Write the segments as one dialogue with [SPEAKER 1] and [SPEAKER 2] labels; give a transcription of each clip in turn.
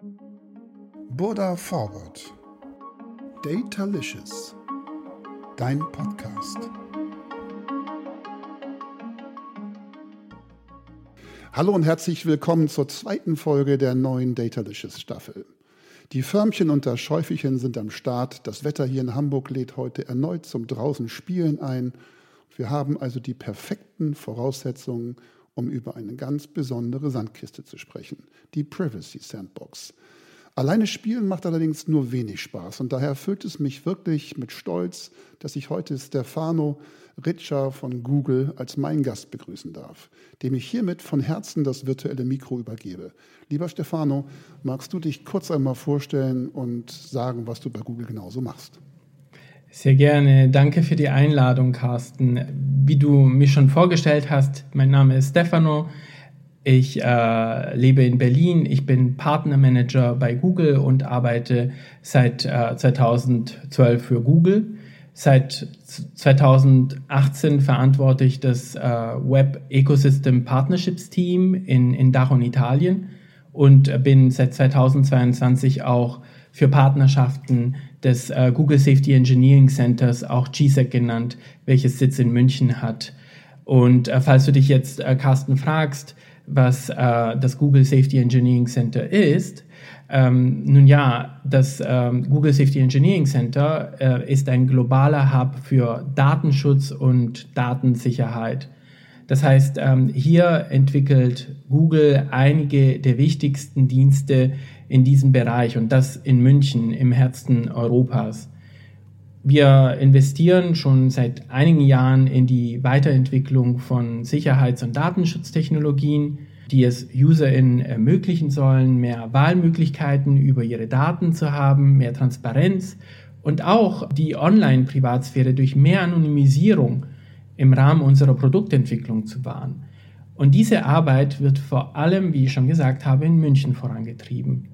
[SPEAKER 1] Burda Forward. Datalicious. Dein Podcast. Hallo und herzlich willkommen zur zweiten Folge der neuen Datalicious Staffel. Die Förmchen und das Schäufelchen sind am Start. Das Wetter hier in Hamburg lädt heute erneut zum draußen Spielen ein. Wir haben also die perfekten Voraussetzungen, um über eine ganz besondere Sandkiste zu sprechen, die Privacy Sandbox. Alleine spielen macht allerdings nur wenig Spaß und daher erfüllt es mich wirklich mit Stolz, dass ich heute Stefano Ritscher von Google als meinen Gast begrüßen darf, dem ich hiermit von Herzen das virtuelle Mikro übergebe. Lieber Stefano, magst du dich kurz einmal vorstellen und sagen, was du bei Google genauso machst?
[SPEAKER 2] Sehr gerne. Danke für die Einladung, Carsten. Wie du mich schon vorgestellt hast, mein Name ist Stefano. Ich äh, lebe in Berlin. Ich bin Partnermanager bei Google und arbeite seit äh, 2012 für Google. Seit 2018 verantworte ich das äh, Web Ecosystem Partnerships Team in, in Dach und Italien und bin seit 2022 auch für Partnerschaften des äh, Google Safety Engineering Centers, auch GSEC genannt, welches Sitz in München hat. Und äh, falls du dich jetzt, äh, Carsten, fragst, was äh, das Google Safety Engineering Center ist. Ähm, nun ja, das ähm, Google Safety Engineering Center äh, ist ein globaler Hub für Datenschutz und Datensicherheit. Das heißt, ähm, hier entwickelt Google einige der wichtigsten Dienste in diesem Bereich und das in München im Herzen Europas. Wir investieren schon seit einigen Jahren in die Weiterentwicklung von Sicherheits- und Datenschutztechnologien, die es UserInnen ermöglichen sollen, mehr Wahlmöglichkeiten über ihre Daten zu haben, mehr Transparenz und auch die Online-Privatsphäre durch mehr Anonymisierung im Rahmen unserer Produktentwicklung zu wahren. Und diese Arbeit wird vor allem, wie ich schon gesagt habe, in München vorangetrieben.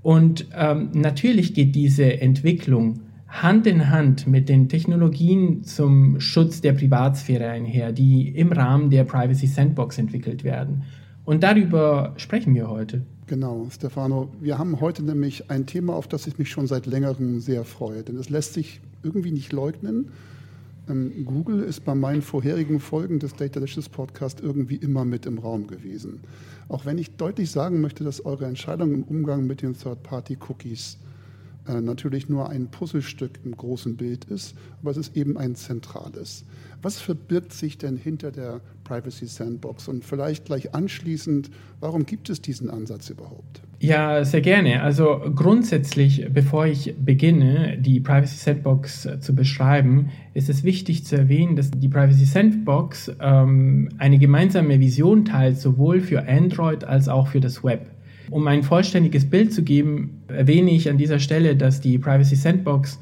[SPEAKER 2] Und ähm, natürlich geht diese Entwicklung Hand in Hand mit den Technologien zum Schutz der Privatsphäre einher, die im Rahmen der Privacy Sandbox entwickelt werden. Und darüber sprechen wir heute.
[SPEAKER 1] Genau, Stefano. Wir haben heute nämlich ein Thema, auf das ich mich schon seit längerem sehr freue. Denn es lässt sich irgendwie nicht leugnen. Ähm, Google ist bei meinen vorherigen Folgen des Datalicious Podcast irgendwie immer mit im Raum gewesen. Auch wenn ich deutlich sagen möchte, dass eure Entscheidung im Umgang mit den Third-Party-Cookies äh, natürlich nur ein Puzzlestück im großen Bild ist, aber es ist eben ein zentrales. Was verbirgt sich denn hinter der Privacy Sandbox? Und vielleicht gleich anschließend, warum gibt es diesen Ansatz überhaupt?
[SPEAKER 2] Ja, sehr gerne. Also grundsätzlich, bevor ich beginne, die Privacy Sandbox zu beschreiben, ist es wichtig zu erwähnen, dass die Privacy Sandbox ähm, eine gemeinsame Vision teilt, sowohl für Android als auch für das Web. Um ein vollständiges Bild zu geben, erwähne ich an dieser Stelle, dass die Privacy Sandbox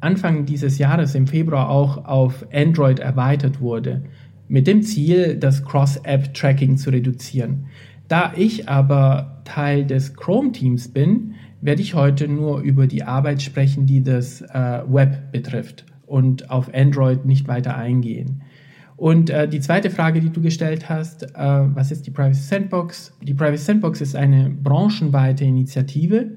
[SPEAKER 2] Anfang dieses Jahres im Februar auch auf Android erweitert wurde, mit dem Ziel, das Cross-App-Tracking zu reduzieren. Da ich aber Teil des Chrome-Teams bin, werde ich heute nur über die Arbeit sprechen, die das äh, Web betrifft und auf Android nicht weiter eingehen. Und äh, die zweite Frage, die du gestellt hast, äh, was ist die Privacy Sandbox? Die Privacy Sandbox ist eine branchenweite Initiative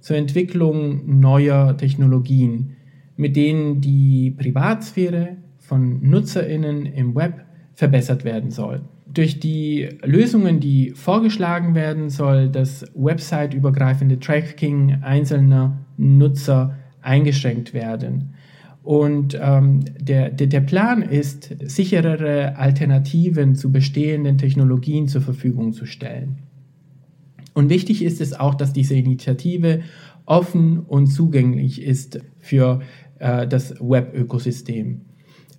[SPEAKER 2] zur Entwicklung neuer Technologien, mit denen die Privatsphäre von Nutzerinnen im Web verbessert werden soll. Durch die Lösungen, die vorgeschlagen werden, soll das website-übergreifende Tracking einzelner Nutzer eingeschränkt werden. Und ähm, der, der, der Plan ist, sicherere Alternativen zu bestehenden Technologien zur Verfügung zu stellen. Und wichtig ist es auch, dass diese Initiative offen und zugänglich ist für äh, das Web-Ökosystem.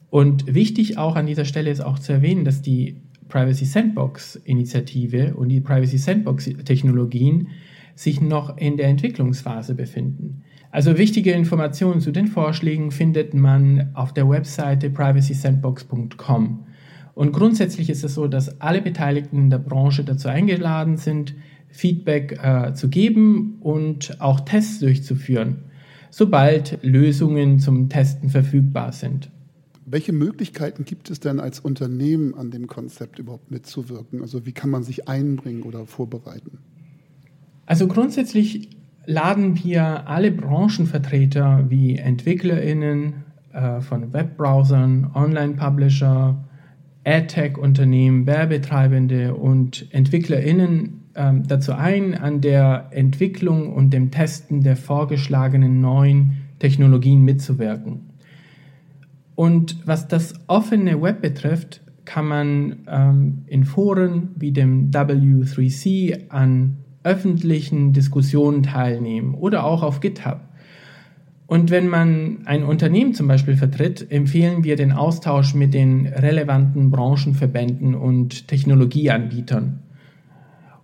[SPEAKER 2] Und wichtig auch an dieser Stelle ist auch zu erwähnen, dass die Privacy Sandbox Initiative und die Privacy Sandbox Technologien sich noch in der Entwicklungsphase befinden. Also wichtige Informationen zu den Vorschlägen findet man auf der Webseite privacysandbox.com. Und grundsätzlich ist es so, dass alle Beteiligten in der Branche dazu eingeladen sind, Feedback äh, zu geben und auch Tests durchzuführen, sobald Lösungen zum Testen verfügbar sind.
[SPEAKER 1] Welche Möglichkeiten gibt es denn als Unternehmen an dem Konzept überhaupt mitzuwirken? Also wie kann man sich einbringen oder vorbereiten?
[SPEAKER 2] Also grundsätzlich laden wir alle Branchenvertreter wie EntwicklerInnen äh, von Webbrowsern, Online-Publisher, AdTech-Unternehmen, Werbetreibende und EntwicklerInnen äh, dazu ein, an der Entwicklung und dem Testen der vorgeschlagenen neuen Technologien mitzuwirken. Und was das offene Web betrifft, kann man ähm, in Foren wie dem W3C an öffentlichen Diskussionen teilnehmen oder auch auf GitHub. Und wenn man ein Unternehmen zum Beispiel vertritt, empfehlen wir den Austausch mit den relevanten Branchenverbänden und Technologieanbietern.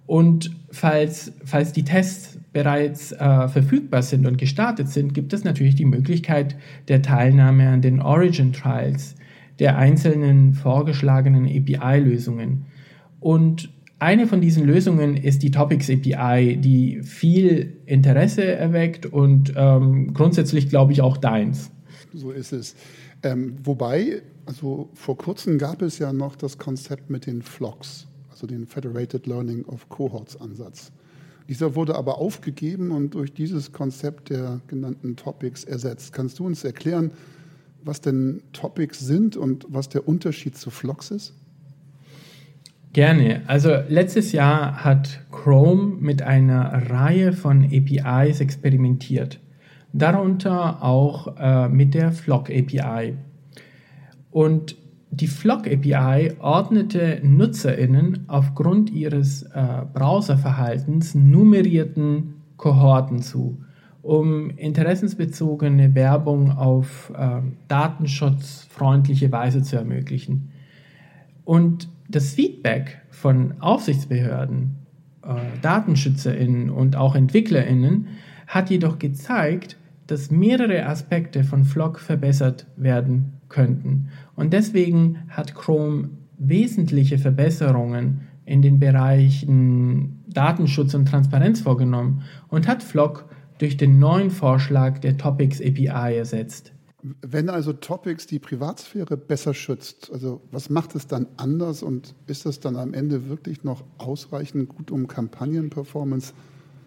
[SPEAKER 2] Und falls, falls die Tests bereits äh, verfügbar sind und gestartet sind, gibt es natürlich die Möglichkeit der Teilnahme an den Origin Trials der einzelnen vorgeschlagenen API-Lösungen. Und eine von diesen Lösungen ist die Topics API, die viel Interesse erweckt und ähm, grundsätzlich glaube ich auch deins.
[SPEAKER 1] So ist es. Ähm, wobei, also vor kurzem gab es ja noch das Konzept mit den Flocks, also den Federated Learning of Cohorts Ansatz. Dieser wurde aber aufgegeben und durch dieses Konzept der genannten Topics ersetzt. Kannst du uns erklären, was denn Topics sind und was der Unterschied zu Flocks ist?
[SPEAKER 2] Gerne. Also letztes Jahr hat Chrome mit einer Reihe von APIs experimentiert, darunter auch äh, mit der Flock API. Und die Flock API ordnete Nutzerinnen aufgrund ihres äh, Browserverhaltens nummerierten Kohorten zu, um interessensbezogene Werbung auf äh, datenschutzfreundliche Weise zu ermöglichen. Und das Feedback von Aufsichtsbehörden, äh, DatenschützerInnen und auch EntwicklerInnen hat jedoch gezeigt, dass mehrere Aspekte von Flock verbessert werden könnten. Und deswegen hat Chrome wesentliche Verbesserungen in den Bereichen Datenschutz und Transparenz vorgenommen und hat Flock durch den neuen Vorschlag der Topics API ersetzt.
[SPEAKER 1] Wenn also Topics die Privatsphäre besser schützt, also was macht es dann anders und ist das dann am Ende wirklich noch ausreichend gut, um Kampagnenperformance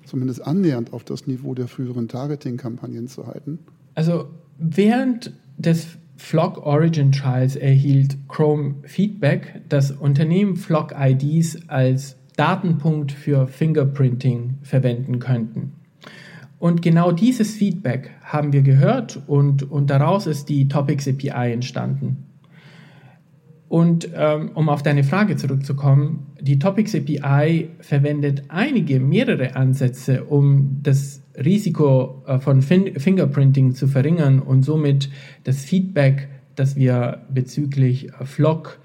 [SPEAKER 1] zumindest annähernd auf das Niveau der früheren Targeting-Kampagnen zu halten?
[SPEAKER 2] Also während des Flock Origin Trials erhielt Chrome Feedback, dass Unternehmen Flock IDs als Datenpunkt für Fingerprinting verwenden könnten. Und genau dieses Feedback haben wir gehört und, und daraus ist die Topics API entstanden. Und ähm, um auf deine Frage zurückzukommen, die Topics API verwendet einige, mehrere Ansätze, um das Risiko äh, von fin Fingerprinting zu verringern und somit das Feedback, das wir bezüglich Flock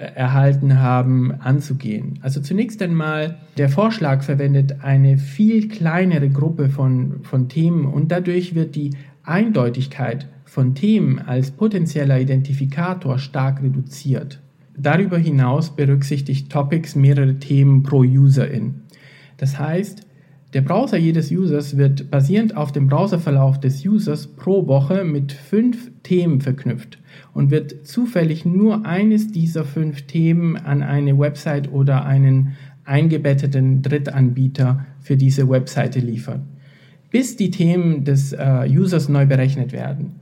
[SPEAKER 2] erhalten haben, anzugehen. Also zunächst einmal, der Vorschlag verwendet eine viel kleinere Gruppe von, von Themen und dadurch wird die Eindeutigkeit von Themen als potenzieller Identifikator stark reduziert. Darüber hinaus berücksichtigt Topics mehrere Themen pro Userin. Das heißt, der Browser jedes Users wird basierend auf dem Browserverlauf des Users pro Woche mit fünf Themen verknüpft und wird zufällig nur eines dieser fünf Themen an eine Website oder einen eingebetteten Drittanbieter für diese Webseite liefern, bis die Themen des äh, Users neu berechnet werden.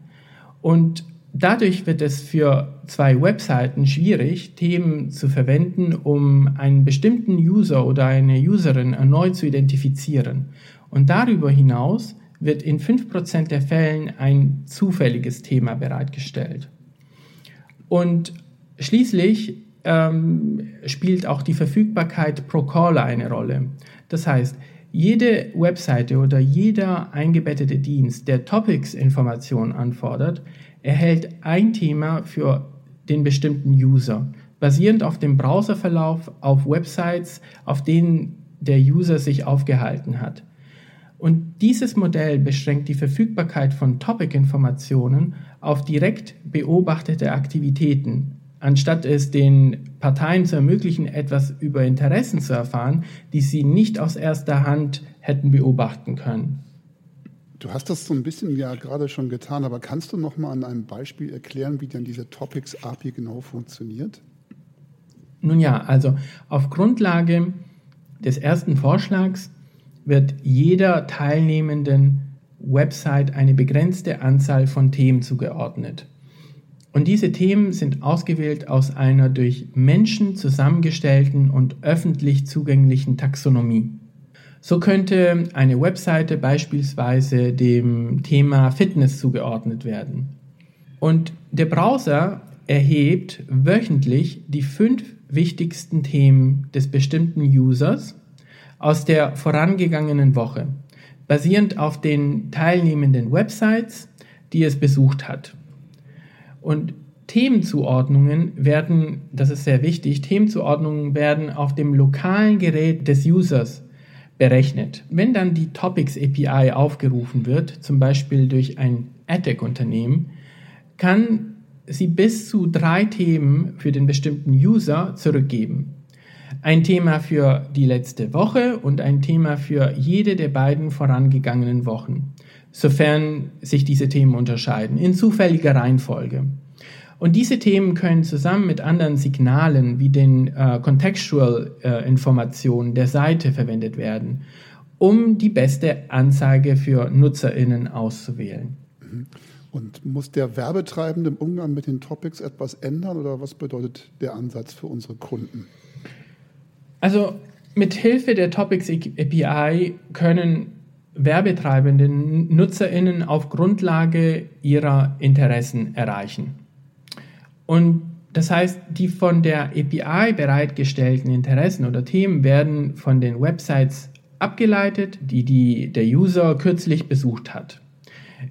[SPEAKER 2] Und dadurch wird es für zwei Webseiten schwierig, Themen zu verwenden, um einen bestimmten User oder eine Userin erneut zu identifizieren. Und darüber hinaus wird in 5% der Fällen ein zufälliges Thema bereitgestellt. Und schließlich ähm, spielt auch die Verfügbarkeit pro Caller eine Rolle. Das heißt, jede Webseite oder jeder eingebettete Dienst, der Topics-Informationen anfordert, erhält ein Thema für den bestimmten User, basierend auf dem Browserverlauf auf Websites, auf denen der User sich aufgehalten hat. Und dieses Modell beschränkt die Verfügbarkeit von Topic-Informationen auf direkt beobachtete Aktivitäten, anstatt es den Parteien zu ermöglichen, etwas über Interessen zu erfahren, die sie nicht aus erster Hand hätten beobachten können.
[SPEAKER 1] Du hast das so ein bisschen ja gerade schon getan, aber kannst du noch mal an einem Beispiel erklären, wie denn diese Topics API genau funktioniert?
[SPEAKER 2] Nun ja, also auf Grundlage des ersten Vorschlags wird jeder teilnehmenden Website eine begrenzte Anzahl von Themen zugeordnet. Und diese Themen sind ausgewählt aus einer durch Menschen zusammengestellten und öffentlich zugänglichen Taxonomie. So könnte eine Webseite beispielsweise dem Thema Fitness zugeordnet werden. Und der Browser erhebt wöchentlich die fünf wichtigsten Themen des bestimmten Users aus der vorangegangenen Woche, basierend auf den teilnehmenden Websites, die es besucht hat. Und Themenzuordnungen werden, das ist sehr wichtig, Themenzuordnungen werden auf dem lokalen Gerät des Users berechnet. Wenn dann die Topics API aufgerufen wird, zum Beispiel durch ein AdTech-Unternehmen, kann sie bis zu drei Themen für den bestimmten User zurückgeben. Ein Thema für die letzte Woche und ein Thema für jede der beiden vorangegangenen Wochen, sofern sich diese Themen unterscheiden, in zufälliger Reihenfolge. Und diese Themen können zusammen mit anderen Signalen wie den äh, Contextual äh, der Seite verwendet werden, um die beste Anzeige für NutzerInnen auszuwählen.
[SPEAKER 1] Mhm. Und muss der Werbetreibende im Umgang mit den Topics etwas ändern oder was bedeutet der Ansatz für unsere Kunden?
[SPEAKER 2] Also mit Hilfe der Topics API können Werbetreibende NutzerInnen auf Grundlage ihrer Interessen erreichen. Und das heißt, die von der API bereitgestellten Interessen oder Themen werden von den Websites abgeleitet, die, die der User kürzlich besucht hat.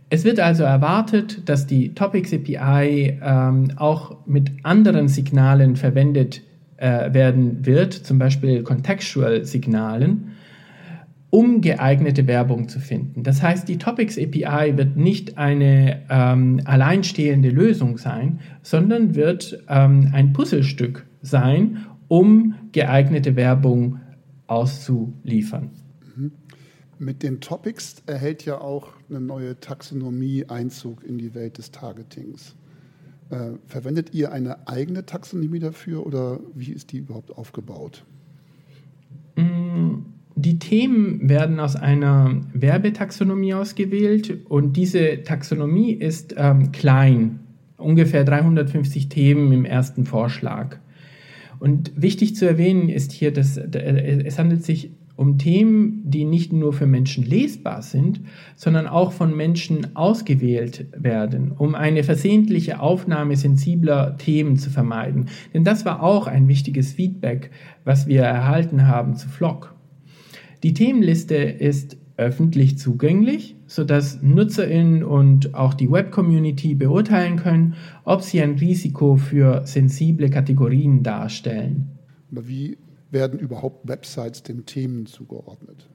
[SPEAKER 2] Es wird also erwartet, dass die Topics API ähm, auch mit anderen Signalen verwendet äh, werden wird, zum Beispiel Contextual Signalen, um geeignete Werbung zu finden. Das heißt, die Topics API wird nicht eine ähm, alleinstehende Lösung sein, sondern wird ähm, ein Puzzlestück sein, um geeignete Werbung auszuliefern.
[SPEAKER 1] Mhm. Mit den Topics erhält ja auch eine neue Taxonomie Einzug in die Welt des Targetings. Äh, verwendet ihr eine eigene Taxonomie dafür oder wie ist die überhaupt aufgebaut?
[SPEAKER 2] Mm, die Themen werden aus einer Werbetaxonomie ausgewählt und diese Taxonomie ist ähm, klein, ungefähr 350 Themen im ersten Vorschlag. Und wichtig zu erwähnen ist hier, dass es handelt sich um Themen, die nicht nur für Menschen lesbar sind, sondern auch von Menschen ausgewählt werden, um eine versehentliche Aufnahme sensibler Themen zu vermeiden. Denn das war auch ein wichtiges Feedback, was wir erhalten haben zu Flock. Die Themenliste ist öffentlich zugänglich, sodass NutzerInnen und auch die Web-Community beurteilen können, ob sie ein Risiko für sensible Kategorien darstellen.
[SPEAKER 1] Aber wie werden überhaupt Websites den Themen zugeordnet?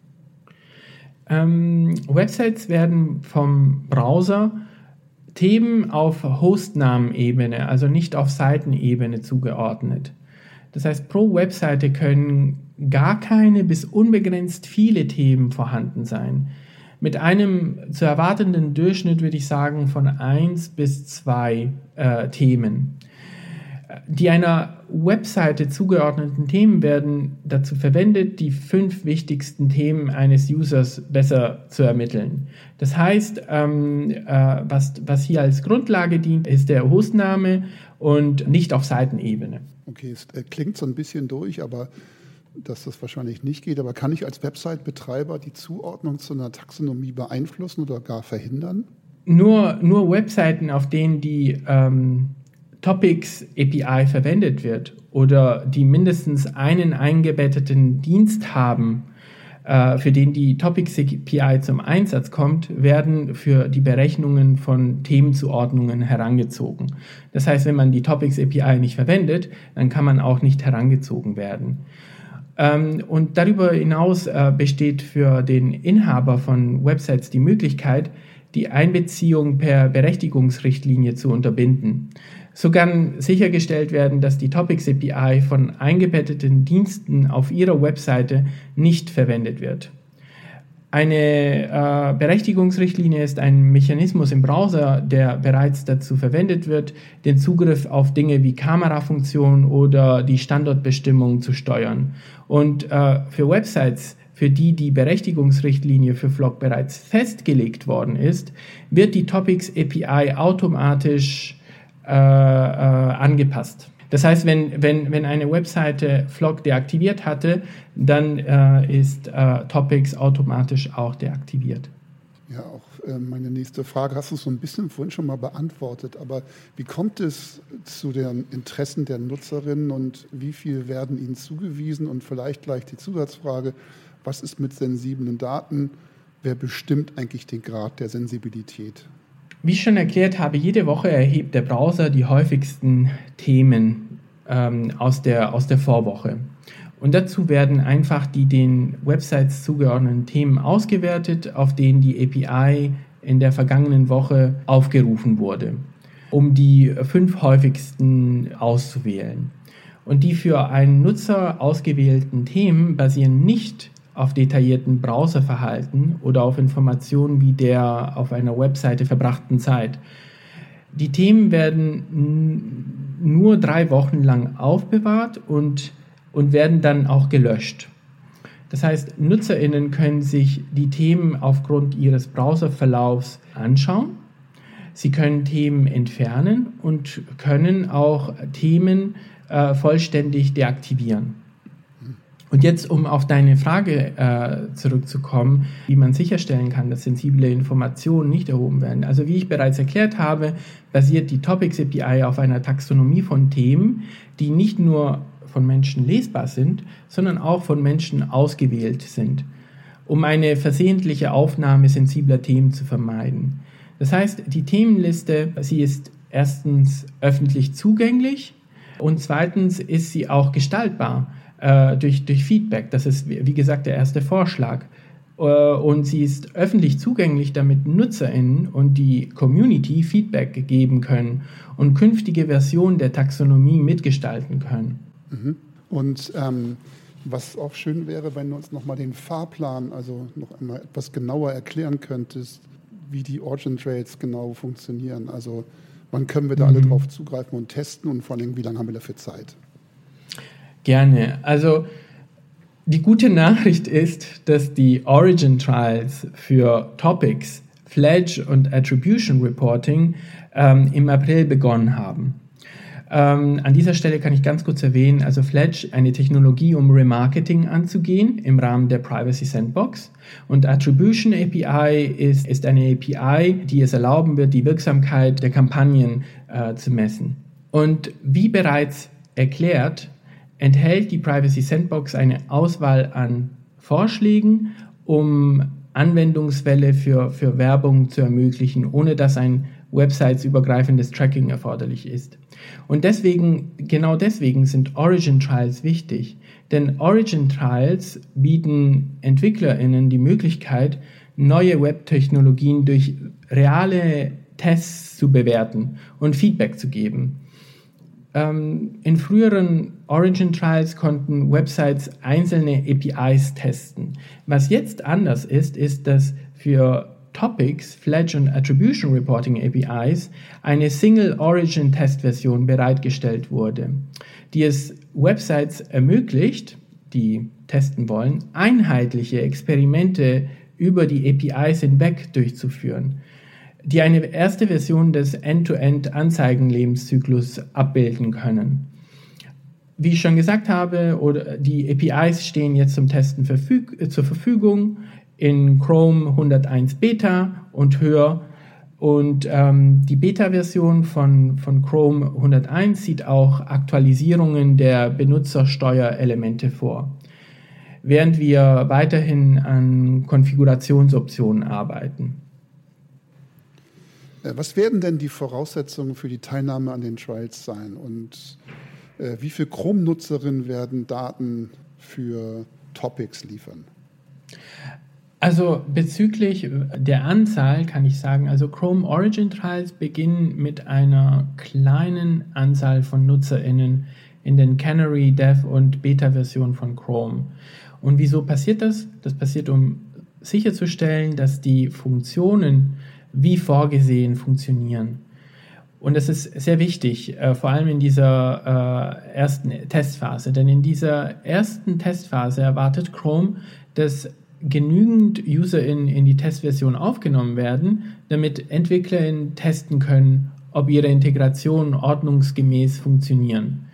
[SPEAKER 2] Ähm, Websites werden vom Browser Themen auf Hostnamenebene, also nicht auf Seitenebene zugeordnet. Das heißt, pro Webseite können gar keine bis unbegrenzt viele Themen vorhanden sein. Mit einem zu erwartenden Durchschnitt würde ich sagen von 1 bis 2 äh, Themen. Die einer Webseite zugeordneten Themen werden dazu verwendet, die fünf wichtigsten Themen eines Users besser zu ermitteln. Das heißt, ähm, äh, was, was hier als Grundlage dient, ist der Hostname und nicht auf Seitenebene.
[SPEAKER 1] Okay, es äh, klingt so ein bisschen durch, aber dass das wahrscheinlich nicht geht. Aber kann ich als Website-Betreiber die Zuordnung zu einer Taxonomie beeinflussen oder gar verhindern?
[SPEAKER 2] Nur, nur Webseiten, auf denen die ähm, Topics API verwendet wird oder die mindestens einen eingebetteten Dienst haben, äh, für den die Topics API zum Einsatz kommt, werden für die Berechnungen von Themenzuordnungen herangezogen. Das heißt, wenn man die Topics API nicht verwendet, dann kann man auch nicht herangezogen werden. Ähm, und darüber hinaus äh, besteht für den Inhaber von Websites die Möglichkeit, die Einbeziehung per Berechtigungsrichtlinie zu unterbinden. So kann sichergestellt werden, dass die Topics API von eingebetteten Diensten auf Ihrer Webseite nicht verwendet wird. Eine äh, Berechtigungsrichtlinie ist ein Mechanismus im Browser, der bereits dazu verwendet wird, den Zugriff auf Dinge wie Kamerafunktion oder die Standortbestimmung zu steuern. Und äh, für Websites für die die Berechtigungsrichtlinie für Flock bereits festgelegt worden ist, wird die Topics API automatisch äh, äh, angepasst. Das heißt, wenn, wenn, wenn eine Webseite Flock deaktiviert hatte, dann äh, ist äh, Topics automatisch auch deaktiviert.
[SPEAKER 1] Ja, auch äh, meine nächste Frage hast du so ein bisschen vorhin schon mal beantwortet, aber wie kommt es zu den Interessen der Nutzerinnen und wie viel werden ihnen zugewiesen? Und vielleicht gleich die Zusatzfrage, was ist mit sensiblen Daten? Wer bestimmt eigentlich den Grad der Sensibilität?
[SPEAKER 2] Wie ich schon erklärt habe, jede Woche erhebt der Browser die häufigsten Themen ähm, aus, der, aus der Vorwoche. Und dazu werden einfach die den Websites zugeordneten Themen ausgewertet, auf denen die API in der vergangenen Woche aufgerufen wurde, um die fünf häufigsten auszuwählen. Und die für einen Nutzer ausgewählten Themen basieren nicht auf detaillierten Browserverhalten oder auf Informationen wie der auf einer Webseite verbrachten Zeit. Die Themen werden nur drei Wochen lang aufbewahrt und, und werden dann auch gelöscht. Das heißt, NutzerInnen können sich die Themen aufgrund ihres Browserverlaufs anschauen. Sie können Themen entfernen und können auch Themen äh, vollständig deaktivieren. Und jetzt, um auf deine Frage äh, zurückzukommen, wie man sicherstellen kann, dass sensible Informationen nicht erhoben werden. Also wie ich bereits erklärt habe, basiert die Topics API auf einer Taxonomie von Themen, die nicht nur von Menschen lesbar sind, sondern auch von Menschen ausgewählt sind, um eine versehentliche Aufnahme sensibler Themen zu vermeiden. Das heißt, die Themenliste, sie ist erstens öffentlich zugänglich und zweitens ist sie auch gestaltbar äh, durch, durch Feedback. Das ist, wie gesagt, der erste Vorschlag. Äh, und sie ist öffentlich zugänglich, damit NutzerInnen und die Community Feedback geben können und künftige Versionen der Taxonomie mitgestalten können.
[SPEAKER 1] Mhm. Und ähm, was auch schön wäre, wenn du uns nochmal den Fahrplan, also noch einmal etwas genauer erklären könntest, wie die Origin Trails genau funktionieren. Also wann können wir da mhm. alle drauf zugreifen und testen und vor allem, wie lange haben wir dafür Zeit?
[SPEAKER 2] Gerne. Also die gute Nachricht ist, dass die Origin Trials für Topics, Fledge und Attribution Reporting ähm, im April begonnen haben. Ähm, an dieser Stelle kann ich ganz kurz erwähnen, also Fledge, eine Technologie, um Remarketing anzugehen im Rahmen der Privacy Sandbox. Und Attribution API ist, ist eine API, die es erlauben wird, die Wirksamkeit der Kampagnen äh, zu messen. Und wie bereits erklärt, enthält die Privacy Sandbox eine Auswahl an Vorschlägen, um Anwendungsfälle für, für Werbung zu ermöglichen, ohne dass ein websitesübergreifendes Tracking erforderlich ist. Und deswegen, genau deswegen sind Origin Trials wichtig. Denn Origin Trials bieten EntwicklerInnen die Möglichkeit, neue Webtechnologien durch reale Tests zu bewerten und Feedback zu geben. Ähm, in früheren Origin Trials konnten Websites einzelne APIs testen. Was jetzt anders ist, ist, dass für Topics, Fledge und Attribution Reporting APIs eine Single Origin Testversion bereitgestellt wurde, die es Websites ermöglicht, die testen wollen, einheitliche Experimente über die APIs hinweg durchzuführen die eine erste Version des End-to-End-Anzeigenlebenszyklus abbilden können. Wie ich schon gesagt habe, oder die APIs stehen jetzt zum Testen verfüg zur Verfügung in Chrome 101 Beta und höher. Und ähm, die Beta-Version von, von Chrome 101 sieht auch Aktualisierungen der Benutzersteuerelemente vor, während wir weiterhin an Konfigurationsoptionen arbeiten.
[SPEAKER 1] Äh, was werden denn die Voraussetzungen für die Teilnahme an den Trials sein? Und äh, wie viele Chrome-Nutzerinnen werden Daten für Topics liefern?
[SPEAKER 2] Also bezüglich der Anzahl kann ich sagen, also Chrome Origin Trials beginnen mit einer kleinen Anzahl von NutzerInnen in den Canary, Dev und Beta-Version von Chrome. Und wieso passiert das? Das passiert, um sicherzustellen, dass die Funktionen wie vorgesehen funktionieren. Und das ist sehr wichtig, äh, vor allem in dieser äh, ersten Testphase. Denn in dieser ersten Testphase erwartet Chrome, dass genügend User in, in die Testversion aufgenommen werden, damit EntwicklerInnen testen können, ob ihre Integrationen ordnungsgemäß funktionieren.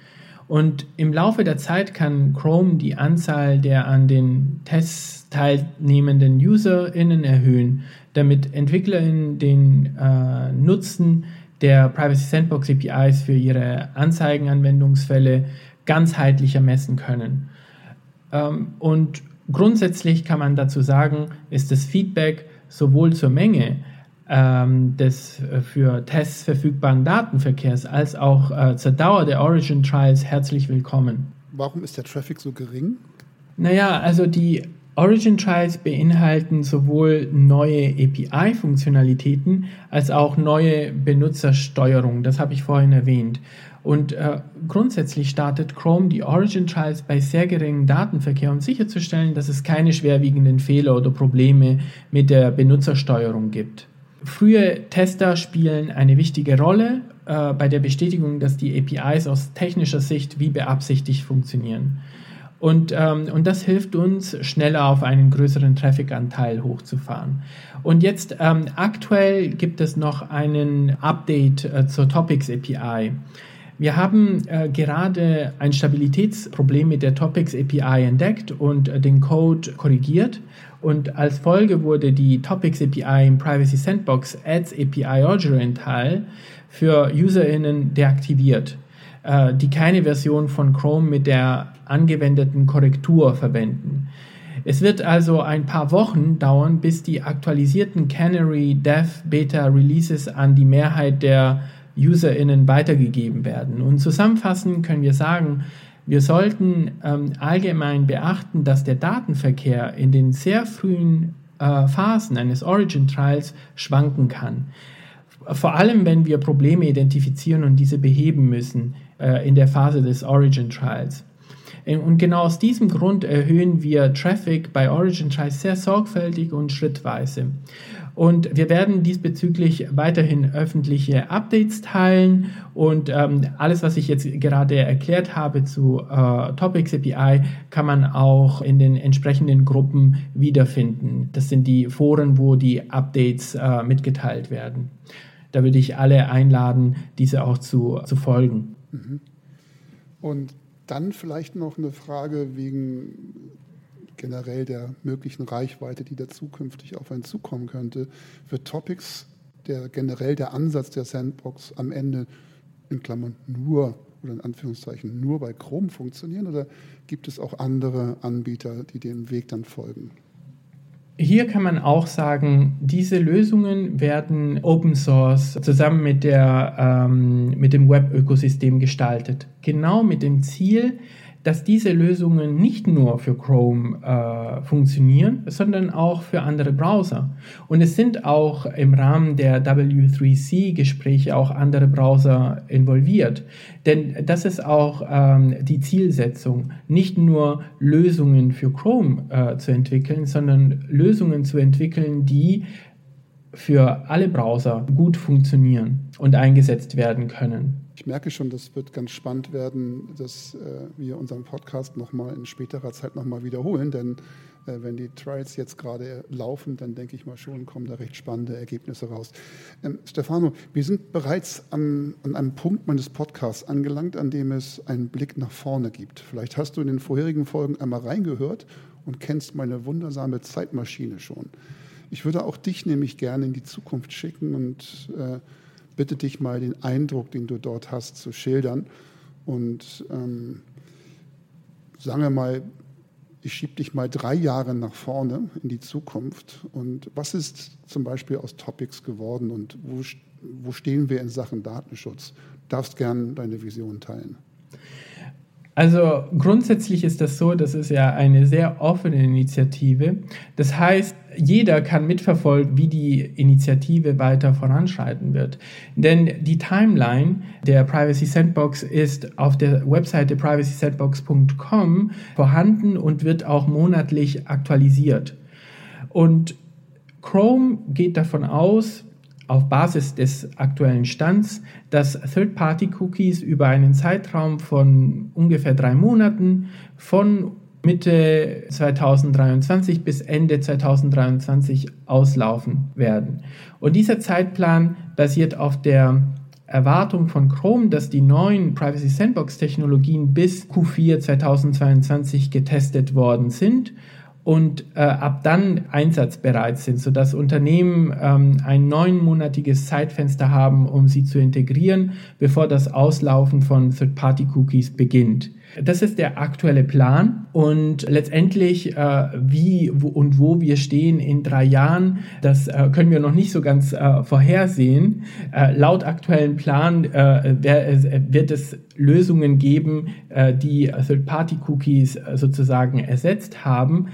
[SPEAKER 2] Und im Laufe der Zeit kann Chrome die Anzahl der an den Tests teilnehmenden UserInnen erhöhen, damit EntwicklerInnen den äh, Nutzen der Privacy Sandbox APIs für ihre Anzeigenanwendungsfälle ganzheitlicher messen können. Ähm, und grundsätzlich kann man dazu sagen, ist das Feedback sowohl zur Menge des äh, für Tests verfügbaren Datenverkehrs als auch äh, zur Dauer der Origin Trials herzlich willkommen.
[SPEAKER 1] Warum ist der Traffic so gering?
[SPEAKER 2] Naja, also die Origin Trials beinhalten sowohl neue API-Funktionalitäten als auch neue Benutzersteuerung. Das habe ich vorhin erwähnt. Und äh, grundsätzlich startet Chrome die Origin Trials bei sehr geringem Datenverkehr, um sicherzustellen, dass es keine schwerwiegenden Fehler oder Probleme mit der Benutzersteuerung gibt. Frühe Tester spielen eine wichtige Rolle äh, bei der Bestätigung, dass die APIs aus technischer Sicht wie beabsichtigt funktionieren. Und, ähm, und das hilft uns, schneller auf einen größeren Traffic-Anteil hochzufahren. Und jetzt ähm, aktuell gibt es noch einen Update äh, zur Topics API. Wir haben äh, gerade ein Stabilitätsproblem mit der Topics API entdeckt und äh, den Code korrigiert. Und als Folge wurde die Topics API im Privacy Sandbox Ads API Origin Teil für UserInnen deaktiviert, äh, die keine Version von Chrome mit der angewendeten Korrektur verwenden. Es wird also ein paar Wochen dauern, bis die aktualisierten Canary Dev Beta Releases an die Mehrheit der UserInnen weitergegeben werden. Und zusammenfassend können wir sagen, wir sollten ähm, allgemein beachten, dass der Datenverkehr in den sehr frühen äh, Phasen eines Origin Trials schwanken kann. Vor allem, wenn wir Probleme identifizieren und diese beheben müssen äh, in der Phase des Origin Trials. Äh, und genau aus diesem Grund erhöhen wir Traffic bei Origin Trials sehr sorgfältig und schrittweise. Und wir werden diesbezüglich weiterhin öffentliche Updates teilen und ähm, alles, was ich jetzt gerade erklärt habe zu äh, Topics API, kann man auch in den entsprechenden Gruppen wiederfinden. Das sind die Foren, wo die Updates äh, mitgeteilt werden. Da würde ich alle einladen, diese auch zu, zu folgen. Mhm.
[SPEAKER 1] Und dann vielleicht noch eine Frage wegen generell der möglichen Reichweite, die da zukünftig auf einen zukommen könnte. Für Topics der generell der Ansatz der Sandbox am Ende in Klammern nur oder in Anführungszeichen nur bei Chrome funktionieren oder gibt es auch andere Anbieter, die dem Weg dann folgen?
[SPEAKER 2] Hier kann man auch sagen, diese Lösungen werden Open Source zusammen mit, der, ähm, mit dem Web-Ökosystem gestaltet. Genau mit dem Ziel, dass diese Lösungen nicht nur für Chrome äh, funktionieren, sondern auch für andere Browser. Und es sind auch im Rahmen der W3C-Gespräche auch andere Browser involviert. Denn das ist auch ähm, die Zielsetzung, nicht nur Lösungen für Chrome äh, zu entwickeln, sondern Lösungen zu entwickeln, die für alle Browser gut funktionieren und eingesetzt werden können.
[SPEAKER 1] Ich merke schon, das wird ganz spannend werden, dass äh, wir unseren Podcast nochmal in späterer Zeit nochmal wiederholen, denn äh, wenn die Trials jetzt gerade laufen, dann denke ich mal schon, kommen da recht spannende Ergebnisse raus. Ähm, Stefano, wir sind bereits an, an einem Punkt meines Podcasts angelangt, an dem es einen Blick nach vorne gibt. Vielleicht hast du in den vorherigen Folgen einmal reingehört und kennst meine wundersame Zeitmaschine schon. Ich würde auch dich nämlich gerne in die Zukunft schicken und äh, bitte dich mal den Eindruck, den du dort hast, zu schildern. Und ähm, sagen wir mal, ich schiebe dich mal drei Jahre nach vorne in die Zukunft. Und was ist zum Beispiel aus Topics geworden und wo, wo stehen wir in Sachen Datenschutz? Du darfst gern deine Vision teilen.
[SPEAKER 2] Also grundsätzlich ist das so, das ist ja eine sehr offene Initiative. Das heißt, jeder kann mitverfolgen, wie die Initiative weiter voranschreiten wird. Denn die Timeline der Privacy Sandbox ist auf der Webseite privacysandbox.com vorhanden und wird auch monatlich aktualisiert. Und Chrome geht davon aus, auf Basis des aktuellen Stands, dass Third-Party-Cookies über einen Zeitraum von ungefähr drei Monaten von Mitte 2023 bis Ende 2023 auslaufen werden. Und dieser Zeitplan basiert auf der Erwartung von Chrome, dass die neuen Privacy Sandbox Technologien bis Q4 2022 getestet worden sind und äh, ab dann einsatzbereit sind, sodass Unternehmen ähm, ein neunmonatiges Zeitfenster haben, um sie zu integrieren, bevor das Auslaufen von Third-Party-Cookies beginnt. Das ist der aktuelle Plan und letztendlich, äh, wie wo und wo wir stehen in drei Jahren, das äh, können wir noch nicht so ganz äh, vorhersehen. Äh, laut aktuellen Plan äh, wird es Lösungen geben, äh, die Third-Party-Cookies sozusagen ersetzt haben.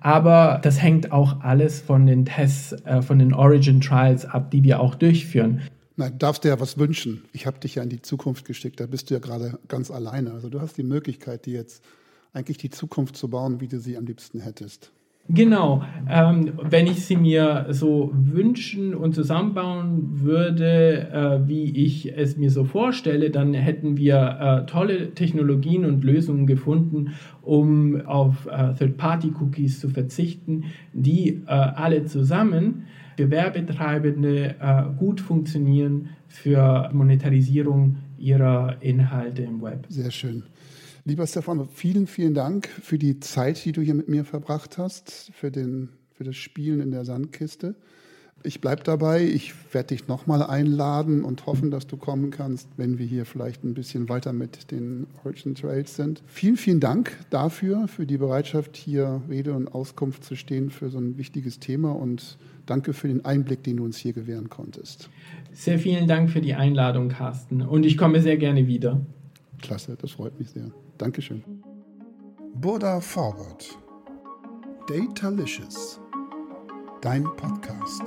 [SPEAKER 2] Aber das hängt auch alles von den Tests, äh, von den Origin Trials ab, die wir auch durchführen.
[SPEAKER 1] Na, darfst dir ja was wünschen. Ich habe dich ja in die Zukunft geschickt, da bist du ja gerade ganz alleine. Also du hast die Möglichkeit, dir jetzt eigentlich die Zukunft zu bauen, wie du sie am liebsten hättest.
[SPEAKER 2] Genau. Ähm, wenn ich sie mir so wünschen und zusammenbauen würde, äh, wie ich es mir so vorstelle, dann hätten wir äh, tolle Technologien und Lösungen gefunden, um auf äh, Third-Party-Cookies zu verzichten, die äh, alle zusammen für Werbetreibende äh, gut funktionieren für Monetarisierung ihrer Inhalte im Web.
[SPEAKER 1] Sehr schön. Lieber Stefan, vielen, vielen Dank für die Zeit, die du hier mit mir verbracht hast, für, den, für das Spielen in der Sandkiste. Ich bleibe dabei. Ich werde dich nochmal einladen und hoffen, dass du kommen kannst, wenn wir hier vielleicht ein bisschen weiter mit den Origin Trails sind. Vielen, vielen Dank dafür, für die Bereitschaft, hier Rede und Auskunft zu stehen für so ein wichtiges Thema und danke für den Einblick, den du uns hier gewähren konntest.
[SPEAKER 2] Sehr vielen Dank für die Einladung, Carsten. Und ich komme sehr gerne wieder.
[SPEAKER 1] Klasse, das freut mich sehr. Dankeschön. Buddha Forward. Datalicious. Dein Podcast.